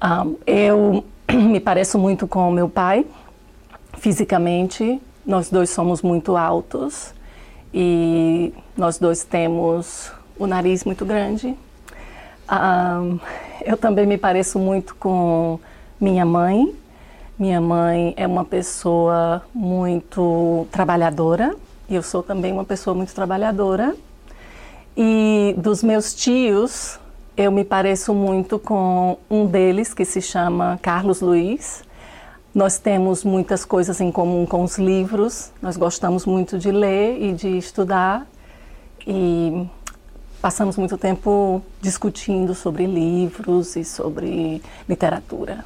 Ah, eu me pareço muito com meu pai, fisicamente. Nós dois somos muito altos e nós dois temos o nariz muito grande. Ah, eu também me pareço muito com minha mãe. Minha mãe é uma pessoa muito trabalhadora e eu sou também uma pessoa muito trabalhadora. E dos meus tios, eu me pareço muito com um deles que se chama Carlos Luiz. Nós temos muitas coisas em comum com os livros, nós gostamos muito de ler e de estudar e passamos muito tempo discutindo sobre livros e sobre literatura.